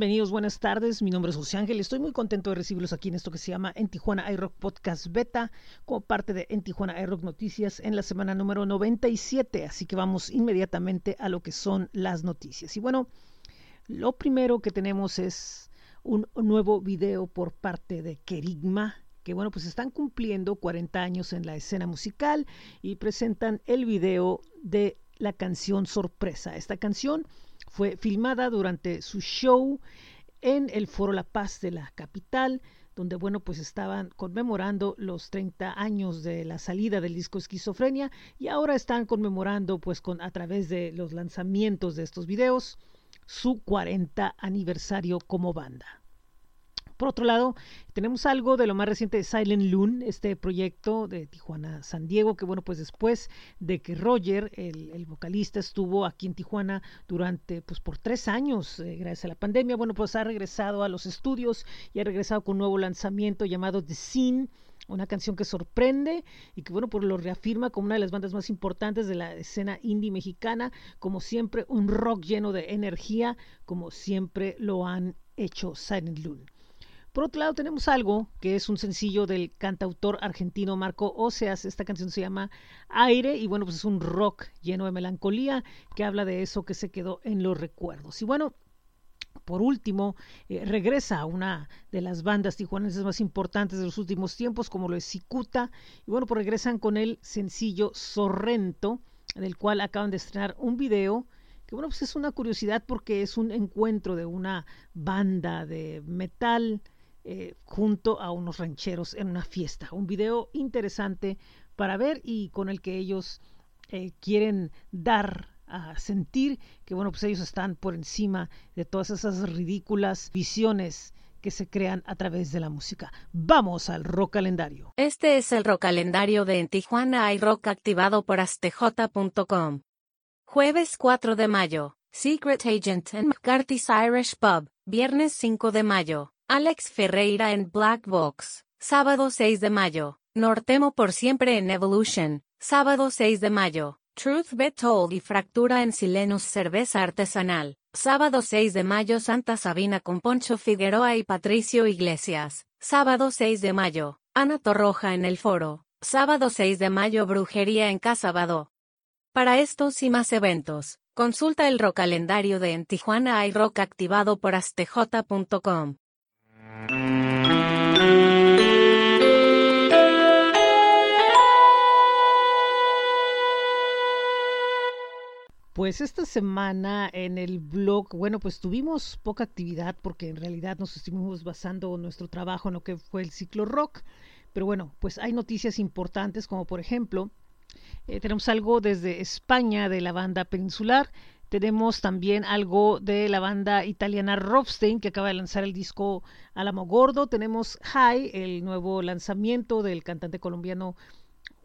bienvenidos, buenas tardes. Mi nombre es José Ángel. Estoy muy contento de recibirlos aquí en esto que se llama En Tijuana iRock Podcast Beta, como parte de En Tijuana iRock Noticias en la semana número 97. Así que vamos inmediatamente a lo que son las noticias. Y bueno, lo primero que tenemos es un nuevo video por parte de Kerigma, que bueno, pues están cumpliendo 40 años en la escena musical y presentan el video de la canción Sorpresa. Esta canción fue filmada durante su show en el Foro La Paz de la capital, donde bueno, pues estaban conmemorando los 30 años de la salida del disco Esquizofrenia y ahora están conmemorando pues con a través de los lanzamientos de estos videos su 40 aniversario como banda. Por otro lado, tenemos algo de lo más reciente de Silent Loon, este proyecto de Tijuana San Diego, que bueno, pues después de que Roger, el, vocalista, estuvo aquí en Tijuana durante, pues por tres años, eh, gracias a la pandemia, bueno, pues ha regresado a los estudios y ha regresado con un nuevo lanzamiento llamado The Scene una canción que sorprende y que bueno, pues lo reafirma como una de las bandas más importantes de la escena indie mexicana, como siempre un rock lleno de energía, como siempre lo han hecho Silent Loon. Por otro lado, tenemos algo que es un sencillo del cantautor argentino Marco Oseas. Esta canción se llama Aire y bueno, pues es un rock lleno de melancolía que habla de eso que se quedó en los recuerdos. Y bueno, por último, eh, regresa una de las bandas tijuanenses más importantes de los últimos tiempos, como lo es Cicuta. Y bueno, pues regresan con el sencillo Sorrento, del cual acaban de estrenar un video que bueno, pues es una curiosidad porque es un encuentro de una banda de metal eh, junto a unos rancheros en una fiesta. Un video interesante para ver y con el que ellos eh, quieren dar a sentir que bueno pues ellos están por encima de todas esas ridículas visiones que se crean a través de la música. Vamos al rock calendario. Este es el rock calendario de En Tijuana hay rock activado por astj.com. Jueves 4 de mayo, Secret Agent en McCarthy's Irish Pub. Viernes 5 de mayo, Alex Ferreira en Black Box. Sábado 6 de mayo. Nortemo por siempre en Evolution. Sábado 6 de mayo. Truth Be Told y Fractura en Silenus Cerveza Artesanal. Sábado 6 de mayo Santa Sabina con Poncho Figueroa y Patricio Iglesias. Sábado 6 de mayo. Ana Torroja en el Foro. Sábado 6 de mayo Brujería en Casa Para estos y más eventos, consulta el rock calendario de En Tijuana rock activado por astj.com. Pues esta semana en el blog, bueno, pues tuvimos poca actividad porque en realidad nos estuvimos basando nuestro trabajo en lo que fue el ciclo rock. Pero bueno, pues hay noticias importantes como por ejemplo, eh, tenemos algo desde España de la banda peninsular. Tenemos también algo de la banda italiana Robstein, que acaba de lanzar el disco Álamo Gordo. Tenemos High, el nuevo lanzamiento del cantante colombiano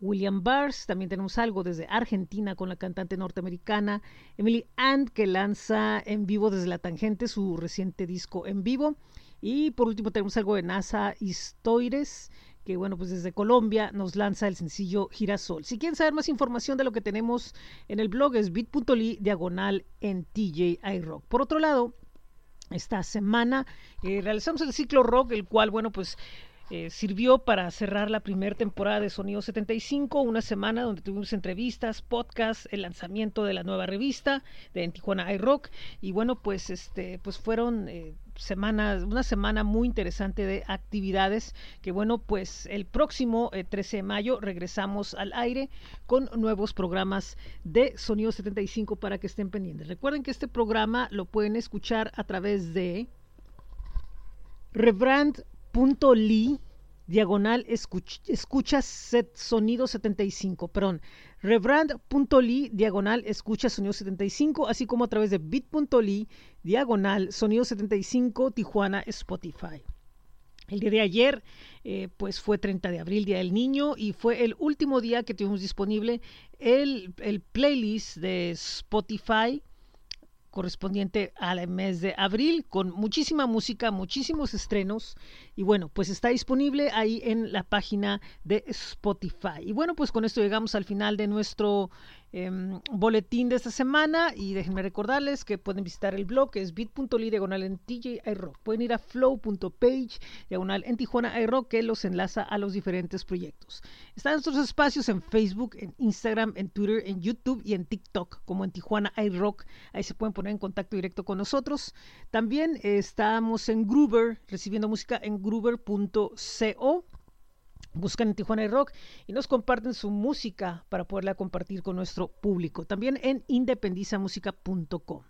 William Bars. También tenemos algo desde Argentina con la cantante norteamericana Emily And, que lanza en vivo desde la tangente su reciente disco en vivo. Y por último tenemos algo de NASA Histoires, que bueno, pues desde Colombia nos lanza el sencillo Girasol. Si quieren saber más información de lo que tenemos en el blog es bit.ly diagonal en TJ iRock. Por otro lado, esta semana eh, realizamos el ciclo rock, el cual, bueno, pues eh, sirvió para cerrar la primera temporada de Sonido 75, una semana donde tuvimos entrevistas, podcasts, el lanzamiento de la nueva revista de Tijuana iRock y bueno, pues este pues fueron eh, semanas, una semana muy interesante de actividades que bueno, pues el próximo 13 eh, de mayo regresamos al aire con nuevos programas de Sonido 75 para que estén pendientes. Recuerden que este programa lo pueden escuchar a través de Rebrand diagonal escucha, set, sonido 75, perdón, rebrand.ly diagonal escucha sonido 75, así como a través de bit.ly diagonal sonido 75 Tijuana Spotify. El día de ayer, eh, pues fue 30 de abril, Día del Niño, y fue el último día que tuvimos disponible el, el playlist de Spotify correspondiente al mes de abril, con muchísima música, muchísimos estrenos Y bueno, pues está disponible ahí en la página de Spotify. Y bueno, pues con esto llegamos al final de nuestro Em, boletín de esta semana y déjenme recordarles que pueden visitar el blog que es bit.ly diagonal en TJ iRock. Pueden ir a flow.page diagonal en Tijuana iRock que los enlaza a los diferentes proyectos. Están nuestros espacios en Facebook, en Instagram, en Twitter, en YouTube y en TikTok como en Tijuana iRock. Ahí se pueden poner en contacto directo con nosotros. También estamos en Groover recibiendo música en groover.co buscan en Tijuana Rock y nos comparten su música para poderla compartir con nuestro público. También en independizamusica.com.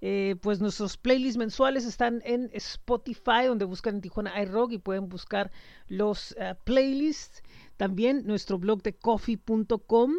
Eh, pues nuestros playlists mensuales están en Spotify, donde buscan en Tijuana iRock y pueden buscar los eh, playlists. También nuestro blog de coffee.com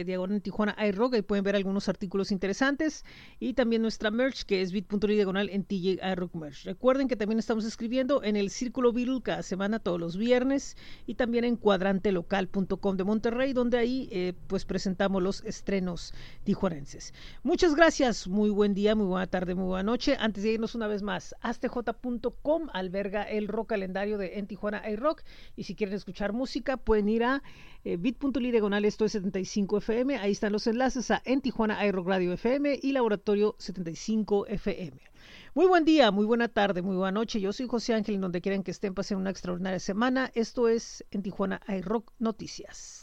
eh, diagonal Tijuana iRock, ahí pueden ver algunos artículos interesantes y también nuestra merch que es bit.ly diagonal en TJ iRock merch. Recuerden que también estamos escribiendo en el Círculo Beatle cada semana todos los viernes y también en cuadrantelocal.com de Monterrey donde ahí eh, pues presentamos los estrenos tijuanenses. Muchas gracias, muy buen día, muy buena tarde, muy buena noche. Antes de irnos una vez más, astj.com alberga el rock calendario de En Tijuana iRock y si quieren escuchar música pueden ir a eh, bit.ly diagonal esto es 75 Ahí están los enlaces a En Tijuana iRock Radio FM y Laboratorio 75 FM. Muy buen día, muy buena tarde, muy buena noche. Yo soy José Ángel, en donde quieran que estén, pasen una extraordinaria semana. Esto es En Tijuana iRock Noticias.